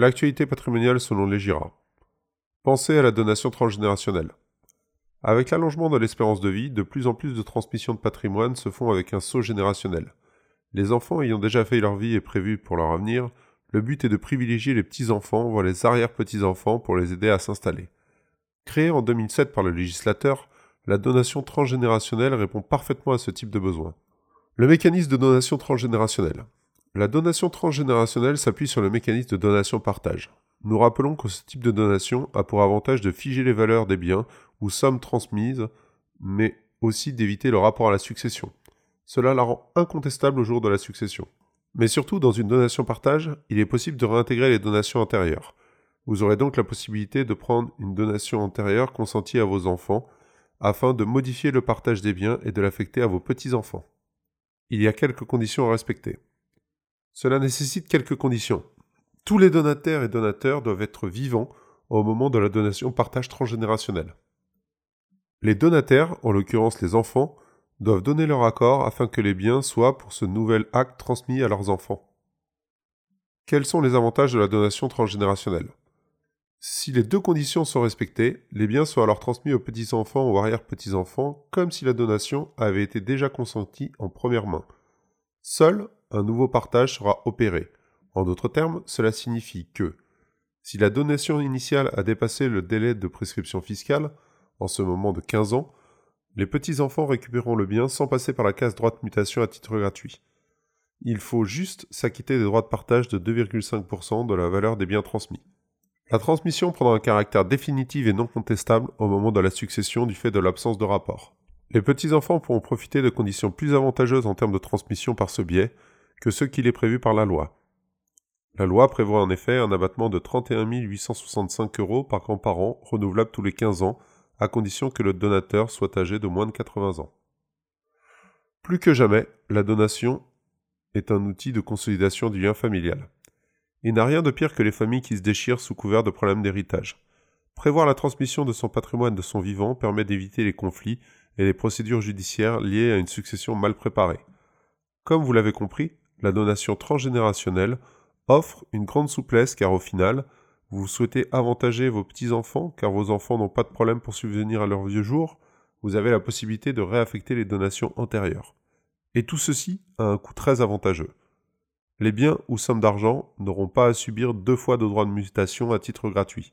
L'actualité patrimoniale selon les GIRA. Pensez à la donation transgénérationnelle. Avec l'allongement de l'espérance de vie, de plus en plus de transmissions de patrimoine se font avec un saut générationnel. Les enfants ayant déjà fait leur vie et prévu pour leur avenir, le but est de privilégier les petits-enfants, voire les arrière-petits-enfants pour les aider à s'installer. Créée en 2007 par le législateur, la donation transgénérationnelle répond parfaitement à ce type de besoin. Le mécanisme de donation transgénérationnelle. La donation transgénérationnelle s'appuie sur le mécanisme de donation-partage. Nous rappelons que ce type de donation a pour avantage de figer les valeurs des biens ou sommes transmises, mais aussi d'éviter le rapport à la succession. Cela la rend incontestable au jour de la succession. Mais surtout, dans une donation-partage, il est possible de réintégrer les donations antérieures. Vous aurez donc la possibilité de prendre une donation antérieure consentie à vos enfants, afin de modifier le partage des biens et de l'affecter à vos petits-enfants. Il y a quelques conditions à respecter. Cela nécessite quelques conditions. Tous les donataires et donateurs doivent être vivants au moment de la donation partage transgénérationnel. Les donataires, en l'occurrence les enfants, doivent donner leur accord afin que les biens soient pour ce nouvel acte transmis à leurs enfants. Quels sont les avantages de la donation transgénérationnelle? Si les deux conditions sont respectées, les biens sont alors transmis aux petits-enfants ou arrière-petits-enfants comme si la donation avait été déjà consentie en première main. Seul un nouveau partage sera opéré. En d'autres termes, cela signifie que si la donation initiale a dépassé le délai de prescription fiscale, en ce moment de 15 ans, les petits-enfants récupéreront le bien sans passer par la case droit de mutation à titre gratuit. Il faut juste s'acquitter des droits de partage de 2,5% de la valeur des biens transmis. La transmission prendra un caractère définitif et non contestable au moment de la succession du fait de l'absence de rapport. Les petits-enfants pourront profiter de conditions plus avantageuses en termes de transmission par ce biais, que ce qu'il est prévu par la loi. La loi prévoit en effet un abattement de 31 865 euros par grand-parent, renouvelable tous les 15 ans, à condition que le donateur soit âgé de moins de 80 ans. Plus que jamais, la donation est un outil de consolidation du lien familial. Il n'a rien de pire que les familles qui se déchirent sous couvert de problèmes d'héritage. Prévoir la transmission de son patrimoine de son vivant permet d'éviter les conflits et les procédures judiciaires liées à une succession mal préparée. Comme vous l'avez compris, la donation transgénérationnelle offre une grande souplesse car au final, vous souhaitez avantager vos petits-enfants car vos enfants n'ont pas de problème pour subvenir à leurs vieux jours, vous avez la possibilité de réaffecter les donations antérieures. Et tout ceci a un coût très avantageux. Les biens ou sommes d'argent n'auront pas à subir deux fois de droits de mutation à titre gratuit.